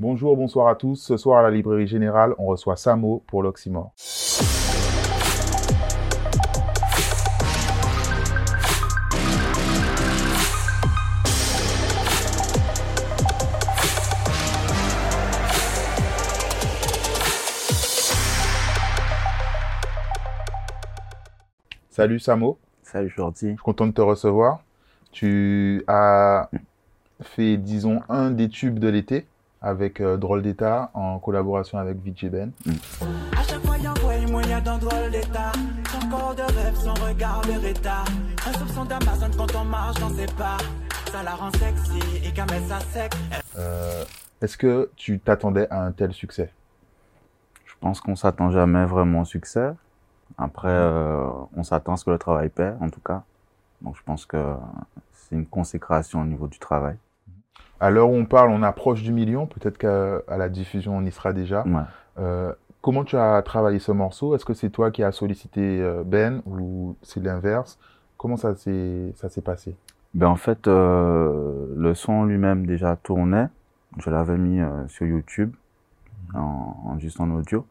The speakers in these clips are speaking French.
Bonjour, bonsoir à tous. Ce soir à la Librairie Générale, on reçoit Samo pour l'Oxymore. Salut Samo, Salut Jordi. je suis content de te recevoir. Tu as fait, disons, un des tubes de l'été avec euh, Drôle d'État en collaboration avec VJ Ben. À chaque fois, y'envoie un moyen d'un drôle d'état. Son corps de rêve, son regard de rétat. Un soupçon d'Amazon quand on marche dans ses pas. Ça la rend sexy et qu'elle met ça sec. Euh, Est-ce que tu t'attendais à un tel succès? Je pense qu'on s'attend jamais vraiment au succès. Après, euh, on s'attend à ce que le travail paie, en tout cas. Donc je pense que c'est une consécration au niveau du travail. À l'heure où on parle, on approche du million. Peut-être qu'à la diffusion, on y sera déjà. Ouais. Euh, comment tu as travaillé ce morceau? Est-ce que c'est toi qui as sollicité euh, Ben ou c'est l'inverse? Comment ça s'est passé? Ben en fait, euh, le son lui-même déjà tournait. Je l'avais mis euh, sur YouTube, en, en- juste en audio.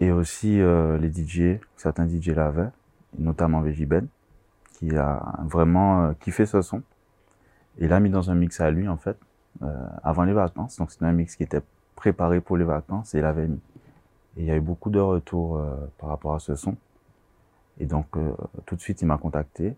Et aussi les DJ, certains DJ l'avaient, notamment VJ Ben, qui a vraiment kiffé ce son. Et l'a mis dans un mix à lui, en fait, euh, avant les vacances. Donc c'était un mix qui était préparé pour les vacances et il l'avait mis. Et il y a eu beaucoup de retours euh, par rapport à ce son. Et donc euh, tout de suite, il m'a contacté.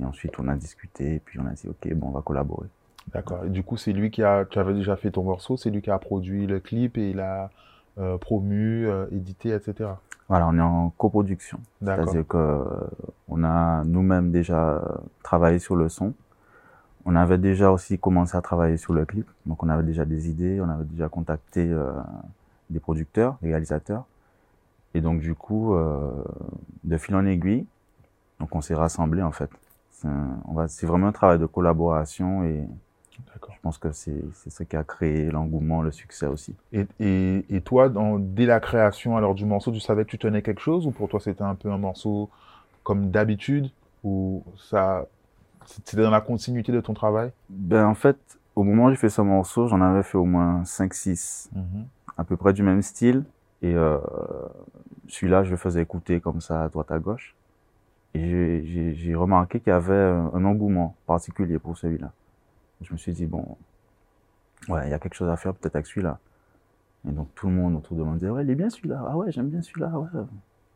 Et ensuite, on a discuté, et puis on a dit, OK, bon, on va collaborer. D'accord. Et du coup, c'est lui qui a. Tu avais déjà fait ton morceau, c'est lui qui a produit le clip et il a euh, promu, édité, etc. Voilà, on est en coproduction. D'accord. C'est-à-dire euh, on a nous-mêmes déjà travaillé sur le son. On avait déjà aussi commencé à travailler sur le clip. Donc, on avait déjà des idées, on avait déjà contacté euh, des producteurs, des réalisateurs. Et donc, du coup, euh, de fil en aiguille, donc on s'est rassemblés, en fait. C'est vraiment un travail de collaboration et je pense que c'est c'est ce qui a créé l'engouement, le succès aussi. Et, et, et toi, dans, dès la création alors du morceau, tu savais que tu tenais quelque chose ou pour toi c'était un peu un morceau comme d'habitude ou ça c'était dans la continuité de ton travail? Ben, en fait, au moment où j'ai fait ce morceau, j'en avais fait au moins 5-6. à peu près du même style. Et euh, celui-là, je le faisais écouter comme ça à droite à gauche. Et j'ai- remarqué qu'il y avait un, un engouement particulier pour celui-là. Je me suis dit, bon, ouais, il y a quelque chose à faire peut-être avec celui-là. Et donc tout le monde autour de moi me disait, ouais, il est bien celui-là. Ah ouais, j'aime bien celui-là. Ouais.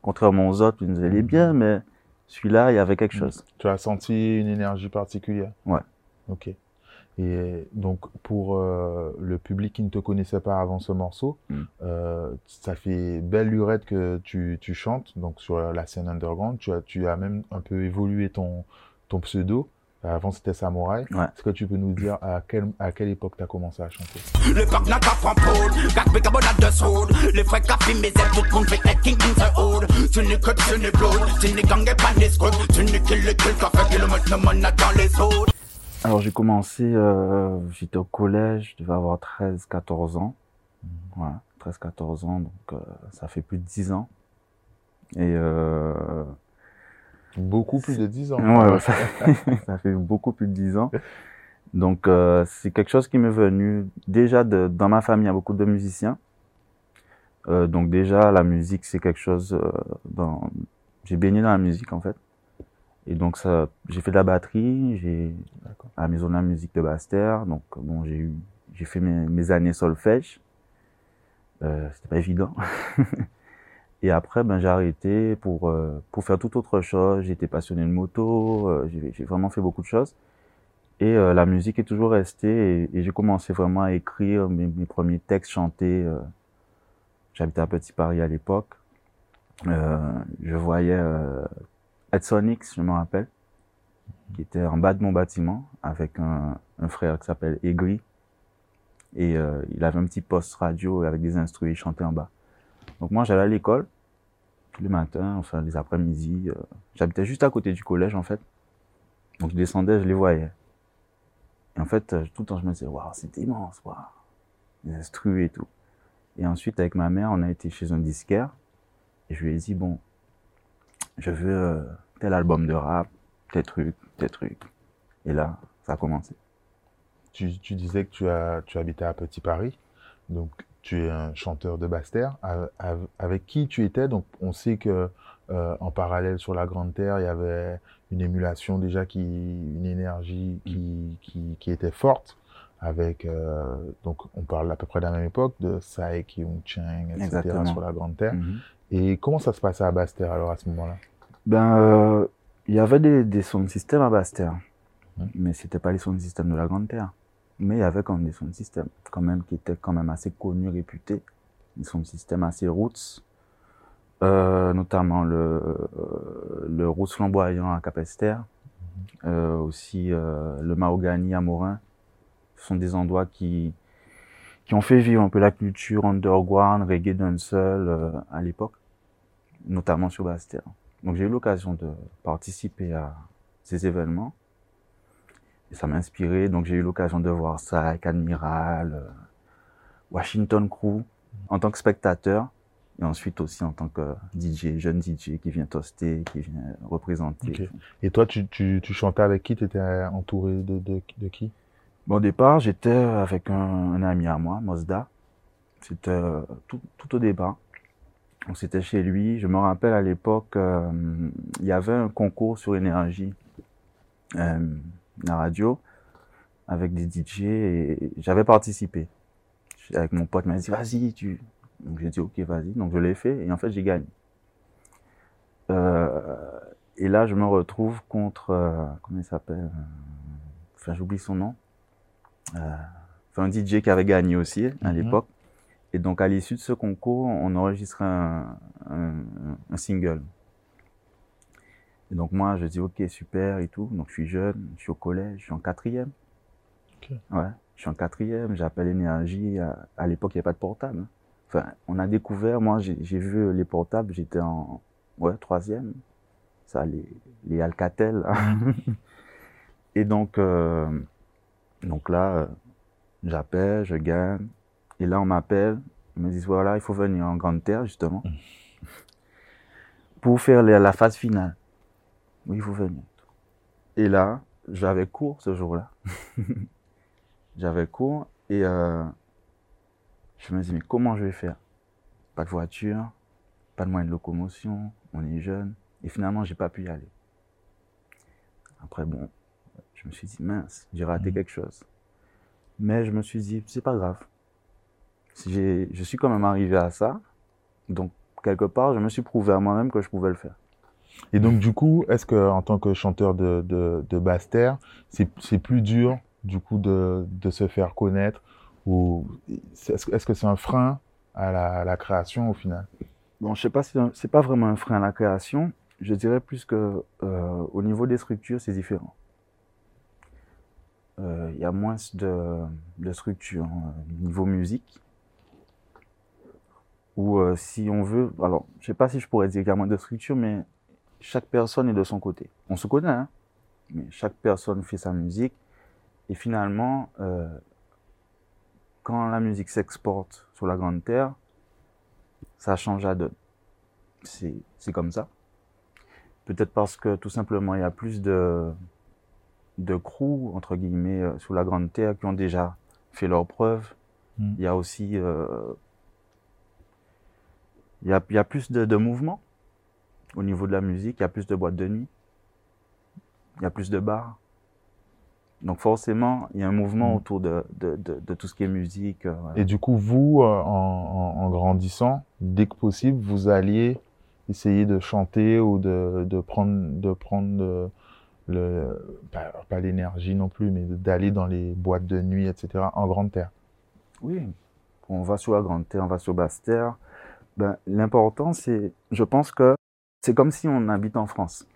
Contrairement aux autres, ils me disaient, il est bien, mais celui-là, il y avait quelque chose. Tu as senti une énergie particulière Ouais. Ok. Et donc pour euh, le public qui ne te connaissait pas avant ce morceau, Mm. euh, ça fait belle lurette que tu, tu chantes donc sur la scène underground. Tu as, tu as même un peu évolué ton, ton pseudo. Avant c'était Samouraï. Ouais. Est-ce que tu peux nous dire à quelle, à quelle époque tu as commencé à chanter? Le coq n'a qu'à prendre poudre, gâte bicarbonate de soude. Les frais café, mes ailes, tout le monde fait être king in the hood. Tu n'es que tu n'es blood, tu n'es gang et pas des scouts. Tu n'es kill le kill, café, kilomètre, le monde dans les autres. Alors j'ai commencé, euh, j'étais au collège, je devais avoir 13-14 ans. Voilà, 13-14 ans, donc euh, ça fait plus de 10 ans. Et euh, Beaucoup plus de 10 ans. ouais, ça, ça fait beaucoup plus de 10 ans. Donc euh, c'est quelque chose qui m'est venu déjà de, dans ma famille, il y a beaucoup de musiciens. Euh, donc déjà la musique c'est quelque chose euh, dans j'ai baigné dans la musique en fait. Et donc ça j'ai fait de la batterie, j'ai à la maison de la musique de Bastère. Donc bon, j'ai eu, j'ai fait mes, mes années solfège. Euh, c'était pas évident. Et après, ben j'ai arrêté pour euh, pour faire toute autre chose. J'étais passionné de moto. euh, j'ai, vraiment fait beaucoup de choses. Et euh, la musique est toujours restée. Et, j'ai commencé vraiment à écrire mes, premiers textes chantés. euh. J'habitais à Petit Paris à l'époque. Je voyais Ed Sonics, je me rappelle qui était en bas de mon bâtiment avec un, un frère qui s'appelle Aigri. Et il avait un petit poste radio avec des instruments, il chantait en bas. Donc moi, j'allais à l'école tous les matins, enfin les après-midi. euh, J'habitais juste à côté du collège, en fait. Donc je descendais, je les voyais. Et en fait, euh, tout le temps, je me disais, waouh, c'est immense, waouh. Les instruments et tout. Et ensuite, avec ma mère, on a été chez un disquaire. Et je lui ai dit, bon, je veux euh, tel album de rap, tel truc, tel truc. Et là, ça a commencé. Tu, disais que tu, tu habitais à Petit Paris. Donc, tu es un chanteur de Basse-Terre. Avec qui tu étais Donc, on sait que euh, en parallèle sur la Grande Terre, il y avait une émulation déjà, qui, une énergie qui, qui, qui était forte. Avec, euh, donc, on parle à peu près de la même époque, de Saek, Young Chang, etc. Exactement. sur la Grande Terre. Mhm. Et comment ça se passait à Basse-Terre alors à ce moment-là? Ben, euh, il y avait des, des sons de système à basse terre, Mhm. mais c'était pas les sons de système de la grande terre. Mais il y avait quand même des sons de système, quand même, qui étaient quand même assez connus, réputés. Des sons de système assez roots, euh, notamment le, euh, le roots flamboyant à Capester, euh, aussi euh, le mahogany à Morin. Ce sont des endroits qui, qui ont fait vivre un peu la culture underground, reggae, dancehall euh, à l'époque, notamment sur Basse-Terre. Donc j'ai eu l'occasion de participer à ces événements. Et ça m'a inspiré. Donc j'ai eu l'occasion de voir ça avec Admiral, euh, Washington Crew, en tant que spectateur. Et ensuite aussi en tant que DJ, jeune DJ qui vient toaster, qui vient représenter. Et toi, tu, tu, tu chantais avec qui? Tu étais entouré de, de, de qui? Bon, au départ, j'étais avec un, un ami à moi, Mosda. C'était euh, tout, tout au départ. Donc, c'était chez lui. Je me rappelle à l'époque, euh, il y avait un concours sur énergie, euh, la radio, avec des DJ et j'avais participé. Avec mon pote, il m'a dit, vas-y, tu. Donc, j'ai dit, ok, vas-y. Donc, je l'ai fait et en fait, j'ai gagné. Euh, et là, je me retrouve contre, euh, comment il s'appelle euh, Enfin, j'oublie son nom. Euh, enfin, un DJ qui avait gagné aussi à Mhm. l'époque. Et donc, à l'issue de ce concours, on enregistrait un, un, un single. Et donc, moi, je dis, OK, super et tout. Donc, je suis jeune, je suis au collège, je suis en quatrième. Ouais, je suis en quatrième, j'appelle Énergie. À, à l'époque, il n'y avait pas de portable. hein. Enfin, on a découvert, moi, j'ai vu les portables, j'étais en ouais, troisième. Ça, les, les Alcatel. là. et donc, euh, donc là, euh, j'appelle, je gagne. Et là, on m'appelle. Ils me disent, voilà, il faut venir en Grande Terre, justement, pour faire la phase finale. Oui, faut venir. Et là, j'avais cours ce jour-là. j'avais cours et euh, je me dis, mais comment je vais faire? Pas de voiture, pas de moyen de locomotion, on est jeune. Et finalement, j'ai pas pu y aller. Après, bon, je me suis dit, mince, j'ai raté Mhm. quelque chose. Mais je me suis dit, c'est pas grave. Je suis quand même arrivé à ça. Donc, quelque part, je me suis prouvé à moi-même que je pouvais le faire. Et donc, du coup, est-ce que en tant que chanteur de, de, de Basse-Terre, c'est c'est plus dur, du coup, de, de se faire connaître ou est-ce est-ce que c'est un frein à la, création au final? Bon, je sais pas si c'est pas vraiment un frein à la création. Je dirais plus que euh, au niveau des structures, c'est différent. Euh, Il y a moins de, de structures euh, niveau musique. Ou euh, si on veut, alors je sais pas si je pourrais dire qu'il y a moins de structures, mais chaque personne est de son côté. On se connaît, hein, mais chaque personne fait sa musique. Et finalement, euh, quand la musique s'exporte sur la grande terre, ça change la donne. C'est comme ça. Peut-être parce que tout simplement il y a plus de, de crews, entre guillemets, euh, sous la grande terre qui ont déjà fait leurs preuves. Mm. Il y a aussi. euh, il, y a, il y a plus de, de mouvement au niveau de la musique, il y a plus de boîtes de nuit, il y a plus de bars. Donc forcément, il y a un mouvement Mm. autour de, de, de, de tout ce qui est musique. euh, voilà. Et du coup, vous, euh, en, grandissant, dès que possible, vous alliez essayer de chanter ou de, de prendre, de prendre le, le- pas, pas l'énergie non plus, mais d'aller dans les boîtes de nuit, etc., en grande terre. Oui, on va sur la grande terre, on va sur basse terre. Ben, l'important, c'est, je pense que c'est comme si on habite en France.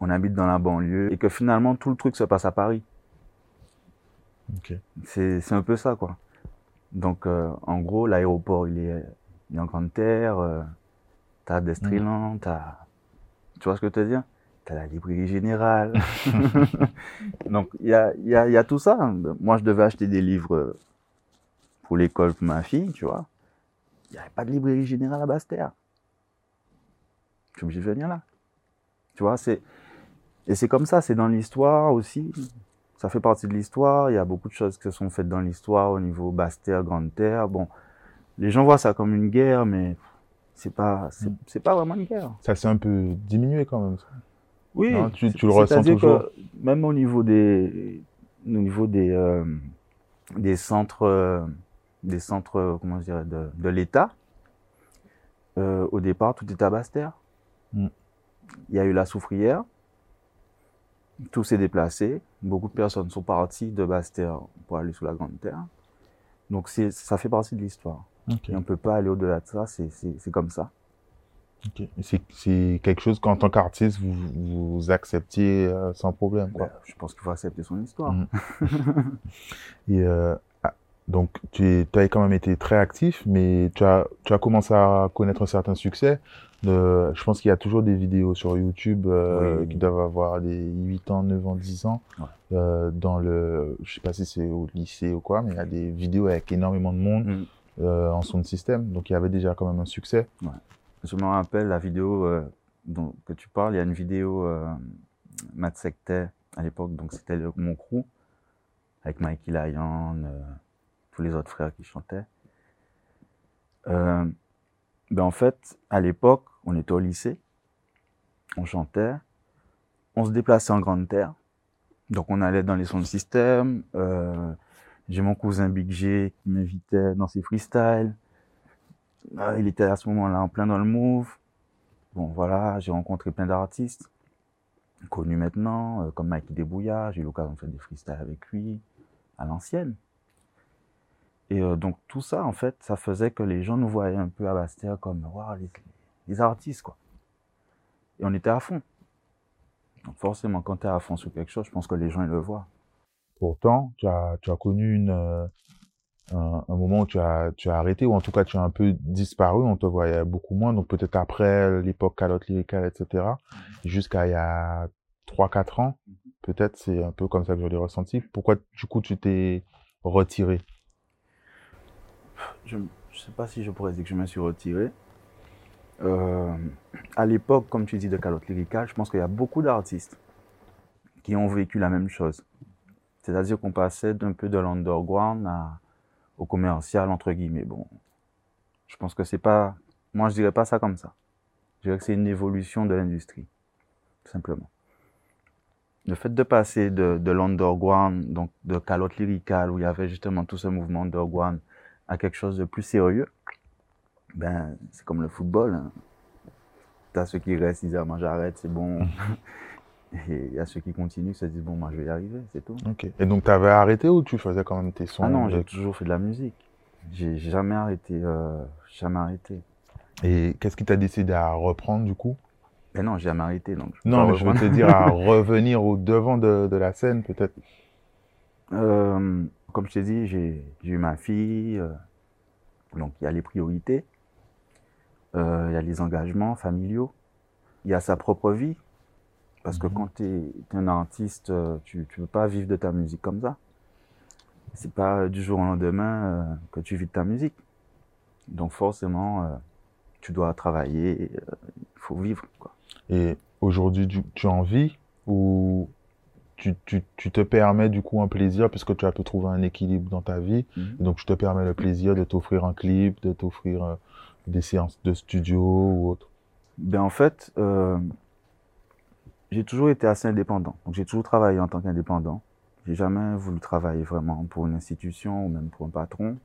On habite dans la banlieue et que finalement tout le truc se passe à Paris. Ok. C'est, un peu ça, quoi. Donc, euh, en gros, l'aéroport, il est, il est en grande terre. Euh, t'as Destriland, t'as, tu vois ce que je veux dire? T'as la librairie générale. Donc, il y a, y a tout ça. Moi, je devais acheter des livres pour l'école pour ma fille, tu vois. Il n'y avait pas de librairie générale à Basse-Terre. Je suis obligé de venir là. Tu vois, c'est. Et c'est comme ça, c'est dans l'histoire aussi. ça fait partie de l'histoire. Il y a beaucoup de choses qui se sont faites dans l'histoire au niveau Basse-Terre, Grande-Terre. Bon, les gens voient ça comme une guerre, mais c'est pas, c'est, pas vraiment une guerre. Ça s'est un peu diminué quand même. ça. Oui, Non, tu- le ressens toujours. que même au niveau des, au niveau des, euh, des centres, euh, des centres, euh, comment je dirais, de, de l'État, euh, au départ, tout était à Basse-Terre. Mm. Il y a eu la soufrière. Tout s'est déplacé. Beaucoup de personnes sont parties de Basse-Terre pour aller sur la Grande Terre. Donc, ça fait partie de l'histoire. Et on ne peut pas aller au-delà de ça. C'est, comme ça. C'est quelque chose qu'en tant qu'artiste, vous, vous acceptiez euh, sans problème. Quoi. Ben, je pense qu'il faut accepter son histoire. Mm. Et euh, ah, donc, tu as quand même été très actif, mais tu as, tu as commencé à connaître un certain succès. Je pense qu'il y a toujours des vidéos sur YouTube euh, Oui. qui doivent avoir des 8 ans, 9 ans, 10 ans. Ouais. Euh, dans le, je sais pas si c'est au lycée ou quoi, mais il y a des vidéos avec énormément de monde Mm. euh, en son système. Donc, il y avait déjà quand même un succès. Je me rappelle la vidéo euh, dont que tu parles. Il y a une vidéo Matt Sectet à l'époque, donc c'était mon crew avec Mikey Lyon, tous les autres frères qui chantaient. Ben en fait, à l'époque, on était au lycée, on chantait, on se déplaçait en grande terre, donc on allait dans les sons de système. Euh, J'ai mon cousin Big G qui m'invitait dans ses freestyles. Euh, il était à ce moment-là en plein dans le move. Bon, voilà, j'ai rencontré plein d'artistes connus maintenant, euh, comme Mikey Debouya. J'ai eu l'occasion de faire des freestyles avec lui à l'ancienne. Et euh, donc, tout ça, en fait, ça faisait que les gens nous voyaient un peu à Bastia comme, waouh, les, les artistes, quoi. Et on était à fond. Donc, forcément, quand tu es à fond sur quelque chose, je pense que les gens, ils le voient. Pourtant, tu as, tu as connu une, euh, un, un moment où tu as, tu as arrêté, ou en tout cas tu as un peu disparu, on te voyait beaucoup moins, donc peut-être après l'époque calotte lyricale, etc., jusqu'à il y a 3-4 ans, peut-être c'est un peu comme ça que je l'ai ressenti. Pourquoi du coup tu t'es retiré? Je ne sais pas si je pourrais dire que je me suis retiré. Euh, à l'époque, comme tu dis, de calotte lyricale, je pense qu'il y a beaucoup d'artistes qui ont vécu la même chose. C'est-à-dire qu'on passait d'un peu de l'underground au commercial, entre guillemets. Bon, je pense que c'est pas. Moi, je dirais pas ça comme ça. Je dirais que c'est une évolution de l'industrie, tout simplement. Le fait de passer de, de l'underground, donc de calotte lyricale, où il y avait justement tout ce mouvement underground, à quelque chose de plus sérieux, ben, c'est comme le football. Hein. Tu as ceux qui restent, ils disent, ah, moi j'arrête, c'est bon. Et il y a ceux qui continuent, qui se disent, bon, moi je vais y arriver, c'est tout. Et donc tu avais arrêté ou tu faisais quand même tes sons Ah non, j'ai toujours fait de la musique. J'ai jamais arrêté. Euh, jamais arrêté. Et qu'est-ce qui t'a décidé à reprendre du coup? Mais non, j'ai jamais arrêté. Donc je Non, mais je veux te dire à revenir au devant de, de la scène peut-être. Euh, comme je t'ai dit, j'ai eu ma fille. euh, donc il y a les priorités. Euh, Il y a les engagements familiaux. Il y a sa propre vie. Parce que Mhm. quand tu es, un artiste, euh, tu ne peux pas vivre de ta musique comme ça. C'est pas du jour au lendemain que tu vis de ta musique. Donc forcément, tu dois travailler, il faut vivre. Quoi. Et aujourd'hui, tu, tu en vis ou tu, tu, tu te permets du coup un plaisir puisque tu as pu trouver un équilibre dans ta vie. Mhm. Donc, tu te permets le plaisir de t'offrir un clip, de t'offrir euh, des séances de studio ou autre. Ben en fait, euh, j'ai toujours été assez indépendant. Donc j'ai toujours travaillé en tant qu'indépendant. J'ai jamais voulu travailler vraiment pour une institution ou même pour un patron.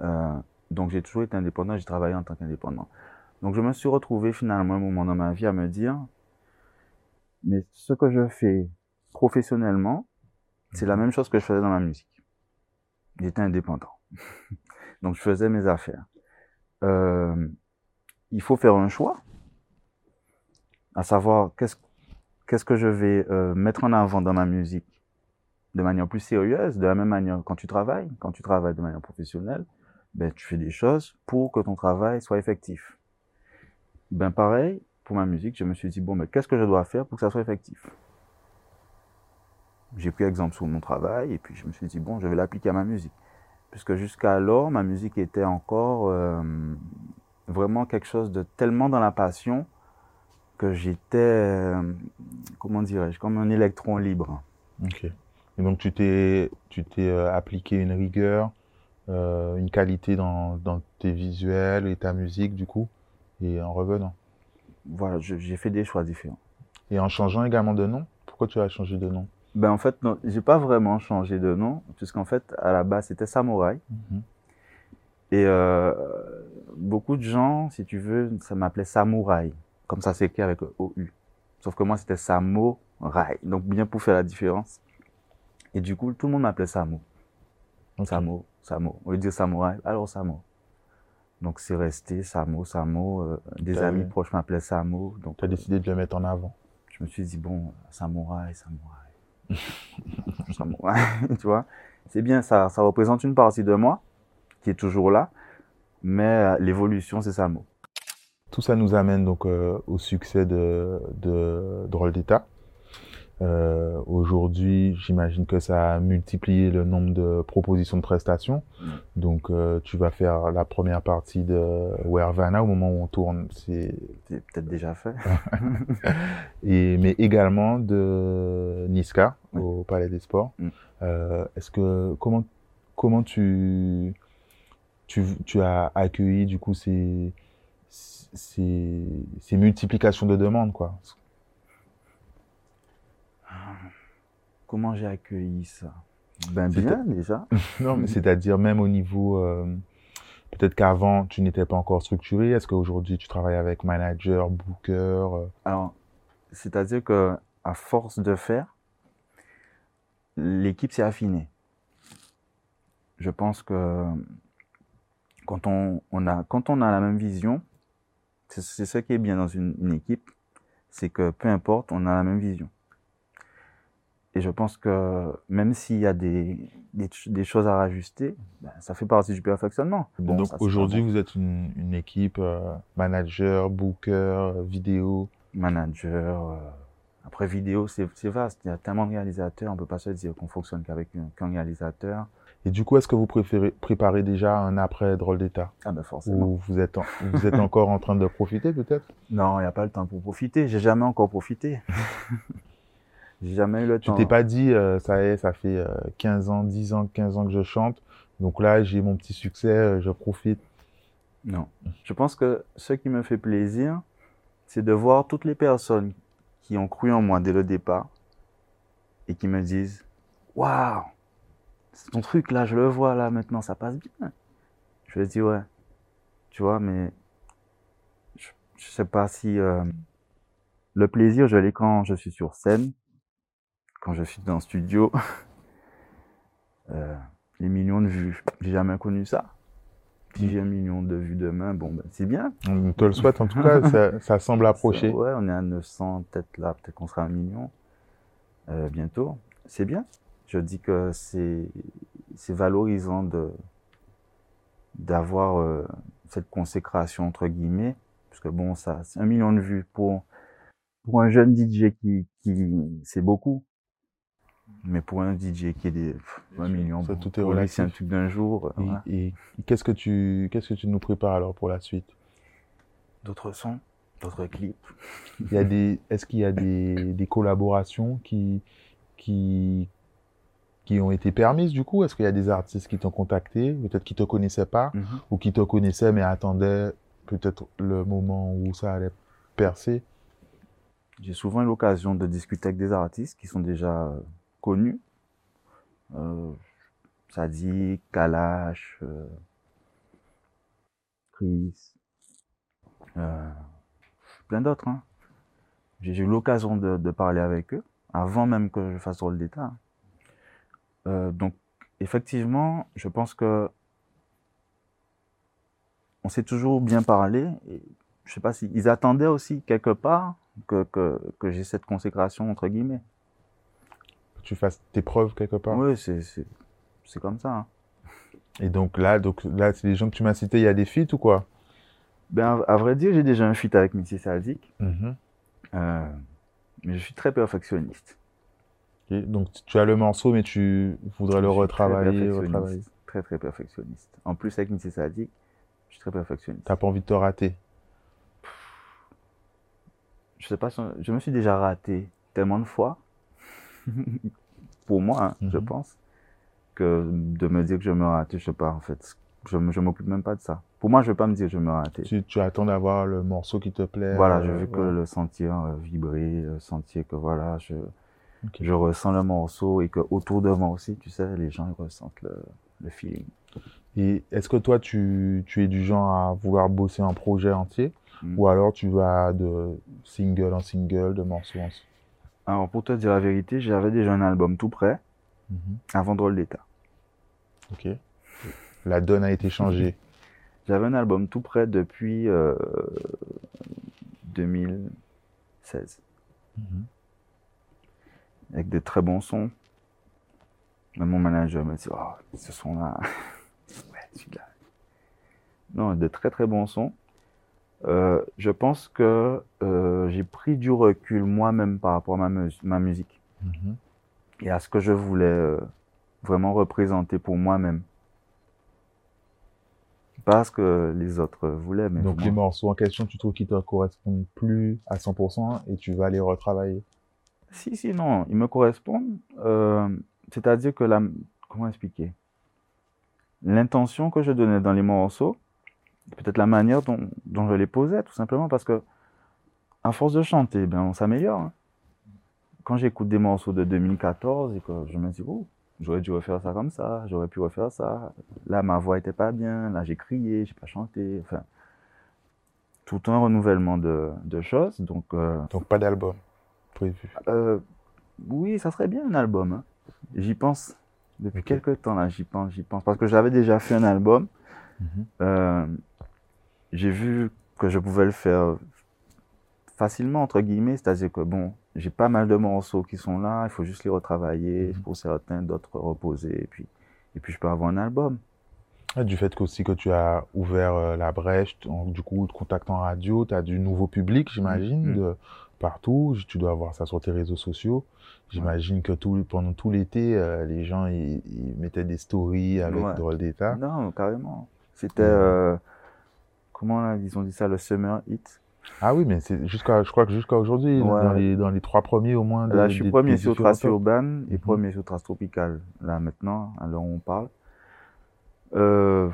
Euh, donc j'ai toujours été indépendant. J'ai travaillé en tant qu'indépendant. Donc je me suis retrouvé finalement un moment dans ma vie à me dire, mais ce que je fais professionnellement, c'est la même chose que je faisais dans ma musique. J'étais indépendant. Donc je faisais mes affaires. Euh, il faut faire un choix à savoir qu'est-ce qu'est-ce que je vais euh, mettre en avant dans ma musique de manière plus sérieuse, de la même manière quand tu travailles, quand tu travailles de manière professionnelle, ben tu fais des choses pour que ton travail soit effectif. Ben pareil, pour ma musique, je me suis dit bon mais qu'est-ce que je dois faire pour que ça soit effectif? J'ai pris exemple sur mon travail et puis je me suis dit bon, je vais l'appliquer à ma musique. Puisque jusqu'alors, ma musique était encore euh, vraiment quelque chose de tellement dans la passion que j'étais, euh, comment dirais-je, comme un électron libre. Ok. Et donc tu t'es tu t'es euh, appliqué une rigueur, euh, une qualité dans, dans tes visuels et ta musique du coup, et en revenant. Voilà, j'ai fait des choix différents. Et en changeant également de nom. Pourquoi tu as changé de nom? Ben en fait, non, j'ai pas vraiment changé de nom, puisqu'en fait, à la base, c'était Samouraï. Mhm. Et euh, beaucoup de gens, si tu veux, ça m'appelait Samouraï, comme ça s'écrit avec le OU. Sauf que moi, c'était Samouraï, donc bien pour faire la différence. Et du coup, tout le monde m'appelait Samo. Ok. Samo, Samo. Lieu de dire Samouraï, alors Samo. Donc c'est resté Samo, Samo. euh, des amis proches m'appelaient Samo. Donc Tu as décidé de le mettre en avant. je me suis dit, bon, Samouraï, Samouraï. tu vois. C'est bien, ça, ça représente une partie de moi qui est toujours là, mais euh, l'évolution, c'est Samo. Tout ça nous amène donc euh, au succès de, de d'État. Euh, Aujourd'hui, j'imagine que ça a multiplié le nombre de propositions de prestations. Mm. Donc, euh, tu vas faire la première partie de Wervana au moment où on tourne. C'est C'est peut-être déjà fait. et mais également de Niska Oui. au Palais des Sports. Mm. Euh, Est-ce que comment comment tu, tu tu as accueilli du coup ces ces, ces multiplications de demandes quoi? Comment j'ai accueilli ça? Ben bien, déjà. Non, mais c'est-à-dire même au niveau euh, peut-être qu'avant tu n'étais pas encore structuré. Est-ce qu'aujourd'hui tu travailles avec manager, booker euh, Alors, c'est-à-dire que à force de faire, l'équipe s'est affinée. Je pense que quand on, on a, quand on a la même vision, c'est c'est ce qui est bien dans une, une équipe, c'est que peu importe, on a la même vision. Et je pense que même s'il y a des, des, ch- des choses à rajuster, ben, ça fait partie du perfectionnement. Bon, Donc aujourd'hui vous êtes une, une équipe euh, manager, booker, euh, vidéo. manager. euh, Après, vidéo, c'est vaste. Il y a tellement de réalisateurs, on peut pas se dire qu'on fonctionne qu'avec un- qu'un réalisateur. Et du coup, est-ce que vous préférez préparez déjà un après drôle d'état? Ah ben forcément. ou vous êtes en- vous êtes encore en train de profiter peut-être? Non, il n'y a pas le temps pour profiter. J'ai jamais encore profité. J'ai jamais eu le Tu temps. t'es pas dit euh, ça est, ça fait euh, 15 ans, 10 ans, 15 ans que je chante. Donc là, j'ai mon petit succès, euh, je profite. Non. Je pense que ce qui me fait plaisir, c'est de voir toutes les personnes qui ont cru en moi dès le départ et qui me disent Waouh, c'est ton truc là, je le vois là maintenant, ça passe bien. Je leur dis Ouais, tu vois, mais je, je sais pas si euh, le plaisir, je l'ai quand je suis sur scène, quand je suis dans le studio. Euh, les millions de vues, j'ai jamais connu ça. Si j'ai un million de vues demain, bon, ben, c'est bien. On te le souhaite en tout cas, ça, ça semble approcher. Ouais, on est à 900, peut-être là, peut-être qu'on sera à un million euh, bientôt. C'est bien. Je dis que c'est c'est valorisant de d'avoir euh, cette consécration entre guillemets, parce que bon, ça, c'est un million de vues pour pour un jeune DJ qui qui c'est beaucoup, mais pour un DJ qui est des pff, un million, Ça, bon, tout est pour lui, c'est un truc d'un jour. euh, Et, voilà. et qu'est-ce que tu qu'est-ce que tu nous prépares alors pour la suite? D'autres sons, d'autres clips. Il y a des est-ce qu'il y a des, des collaborations qui qui qui ont été permises du coup? Est-ce qu'il y a des artistes qui t'ont contacté, peut-être qui te connaissaient pas Mhm. ou qui te connaissaient mais attendaient peut-être le moment où ça allait percer? J'ai souvent eu l'occasion de discuter avec des artistes qui sont déjà euh, connus. Euh, Kalash, euh, Chris, euh, plein d'autres. Hein. J'ai eu l'occasion de, parler avec eux avant même que je fasse rôle d'État. Euh, donc, effectivement, je pense que on s'est toujours bien parlé. Et je sais pas si ils attendaient aussi quelque part que, que, que j'ai cette consécration entre guillemets. Que tu fasses tes preuves quelque part Oui, c'est comme ça. hein. Et donc là, donc là, c'est les gens que tu m'as cités, il y a des feats ou quoi? Ben, à, vrai dire, j'ai déjà un feat avec Missy Sadik, Mhm. euh, mais je suis très perfectionniste. Donc tu as le morceau, mais tu voudrais le Je suis très retravailler, retravailler. Très très perfectionniste. En plus avec Missy Sadik, je suis très perfectionniste. T'as pas envie de te rater? Je sais pas, je me suis déjà raté tellement de fois pour moi, hein, je Mhm. pense, que de me dire que je me raté, je sais pas, en fait. Je ne m'occupe même pas de ça. Pour moi, je ne vais pas me dire que je me raté. Tu, tu attends d'avoir le morceau qui te plaît. Voilà, je veux que le sentir euh, vibrer, euh, sentir que voilà, je, ressens le morceau et que autour de moi aussi, tu sais, les gens ils ressentent le, le feeling. Et est-ce que toi, tu, tu es du genre à vouloir bosser un projet entier Mm. ou alors tu vas de single en single, de morceau en morceau Alors pour te dire la vérité, j'avais déjà un album tout prêt Mhm. avant Drôle d'État. Ok. La donne a été changée. J'avais un album tout prêt depuis euh, 2016, Mhm. avec des très bons sons. Même mon manager me dit, oh, ce son-là, ouais, celui-là. Non, de très très bons sons. Euh, je pense que euh, j'ai pris du recul moi-même par rapport à ma, mus- ma musique Mhm. et à ce que je voulais euh, vraiment représenter pour moi-même. Pas ce que les autres voulaient, mais Donc les morceaux en question, tu trouves qu'ils te correspondent plus à 100% et tu vas les retravailler? Si, si, non, ils me correspondent. C'est-à-dire que la... Comment expliquer? L'intention que je donnais dans les morceaux, peut-être la manière dont, dont je les posais, tout simplement, parce que à force de chanter, ben, on s'améliore. hein. Quand j'écoute des morceaux de 2014 et que je me dis, oh, j'aurais dû refaire ça comme ça, j'aurais pu refaire ça. Là, ma voix était pas bien, là, j'ai crié, j'ai pas chanté. Enfin, tout un renouvellement de, de choses. Donc, euh, Donc pas d'album prévu. euh, oui, ça serait bien un album. hein. J'y pense depuis quelques temps là, j'y pense, j'y pense parce que j'avais déjà fait un album. Mhm. Euh, j'ai vu que je pouvais le faire facilement entre guillemets, c'est-à-dire que bon, j'ai pas mal de morceaux qui sont là, il faut juste les retravailler Mhm. pour certains, d'autres reposer et puis et puis je peux avoir un album. Ah, du fait qu'aussi que tu as ouvert euh, la brèche, donc, du coup, contact en radio, tu as du nouveau public, j'imagine, Mhm. de partout. Tu dois avoir ça sur tes réseaux sociaux. J'imagine que tout, pendant tout l'été, euh, les gens ils, mettaient des stories avec Ouais. drôle d'état. Non, carrément. C'était euh, comment là, ils ont dit ça le summer hit. Ah oui, mais c'est jusqu'à, je crois que jusqu'à aujourd'hui, Ouais. dans les dans les trois premiers au moins. de- Là, je suis des- premier des sur Trace. Urbaine et Mhm. premier sur Trace Tropicale, là maintenant, à l'heure où on parle. Euh,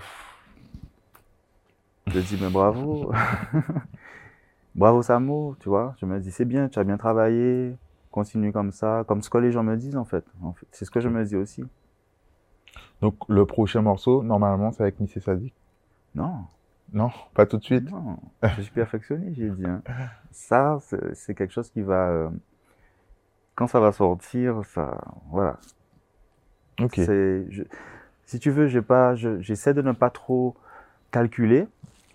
je dis, mais bravo. bravo Samo, tu vois. Je me dis, c'est bien, tu as bien travaillé, continue comme ça, comme ce que les gens me disent en fait. En fait. C'est ce que je me dis aussi. Donc le prochain morceau, normalement, c'est avec Missy Sadik. Non, Non, pas tout de suite. non, je suis perfectionniste, j'ai dit. hein. Ça, c'est quelque chose qui va. euh, quand ça va sortir, ça. Voilà. Ok. Je- si tu veux, j'ai pas, je- j'essaie de ne pas trop calculer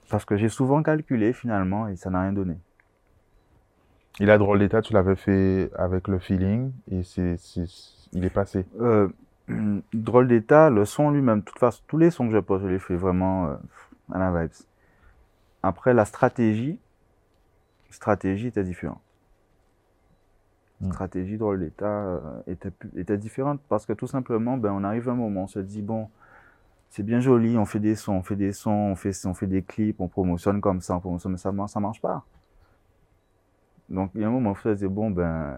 parce que j'ai souvent calculé finalement et ça n'a rien donné. Il a drôle d'état, tu l'avais fait avec le feeling et c'est, il est passé. Euh, drôle d'état, le son lui-même, toute façon, tous les sons que je pose, je les fais vraiment euh, à la vibes. Après, la stratégie, stratégie était différente. Mm. Stratégie drôle d'état euh, était, différente parce que tout simplement, ben, on arrive à un moment, on se dit, bon, c'est bien joli, on fait des sons, on fait des sons, on fait, on fait des clips, on promotionne comme ça, on promotionne, mais ça, ça marche pas. Donc, il y a un moment, on se dit, bon, ben,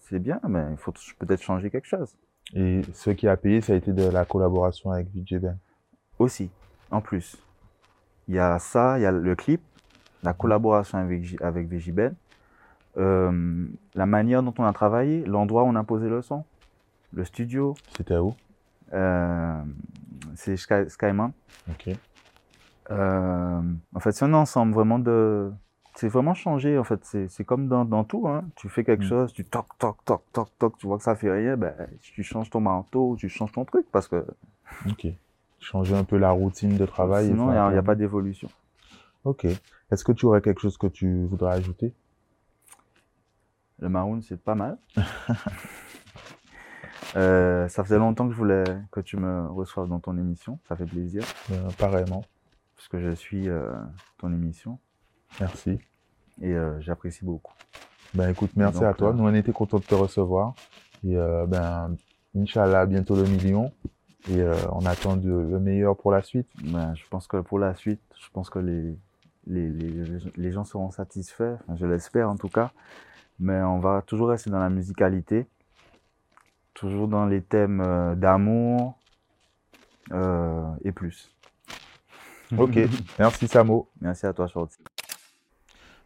c'est bien, mais il faut peut-être changer quelque chose. Et ce qui a payé, ça a été de la collaboration avec VJ Ben. Aussi, en plus. Il y a ça, il y a le clip, la collaboration avec, avec VJBen, euh, la manière dont on a travaillé, l'endroit où on a posé le son, le studio, C'était où? Euh, c'est Sky, Skyman. Ok. Euh, en fait, c'est un ensemble vraiment de. C'est vraiment changé, en fait. C'est c'est comme dans, dans tout, hein. Tu fais quelque Mm. chose, tu toc, toc, toc, toc, toc, tu vois que ça fait rien, ben, tu changes ton manteau, tu changes ton truc, parce que Ok. Changer un peu la routine de travail. sinon, il n'y a, pas d'évolution. Ok. Est-ce que tu aurais quelque chose que tu voudrais ajouter? Le maroon, c'est pas mal. Euh, ça faisait longtemps que je voulais que tu me reçoives dans ton émission. Ça fait plaisir, Euh, Pareillement. parce que je suis euh, ton émission Merci. et euh, j'apprécie beaucoup. Ben écoute, merci Donc, à toi. Nous, on était contents de te recevoir. Et ben, Inch'Allah, bientôt le million. Et euh, on attend de- le meilleur pour la suite. Ben, je pense que pour la suite, je pense que les, les, les, les gens seront satisfaits, Enfin, je l'espère en tout cas. Mais on va toujours rester dans la musicalité. Toujours dans les thèmes euh, d'amour euh, et plus. Ok, merci Samo. Merci à toi, Shorty.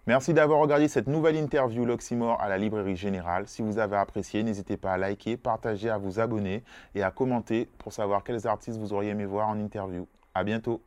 Merci d'avoir regardé cette nouvelle interview L'Oxymore à la Librairie Générale. Si vous avez apprécié, n'hésitez pas à liker, partager, à vous abonner et à commenter pour savoir quels artistes vous auriez aimé voir en interview. À bientôt.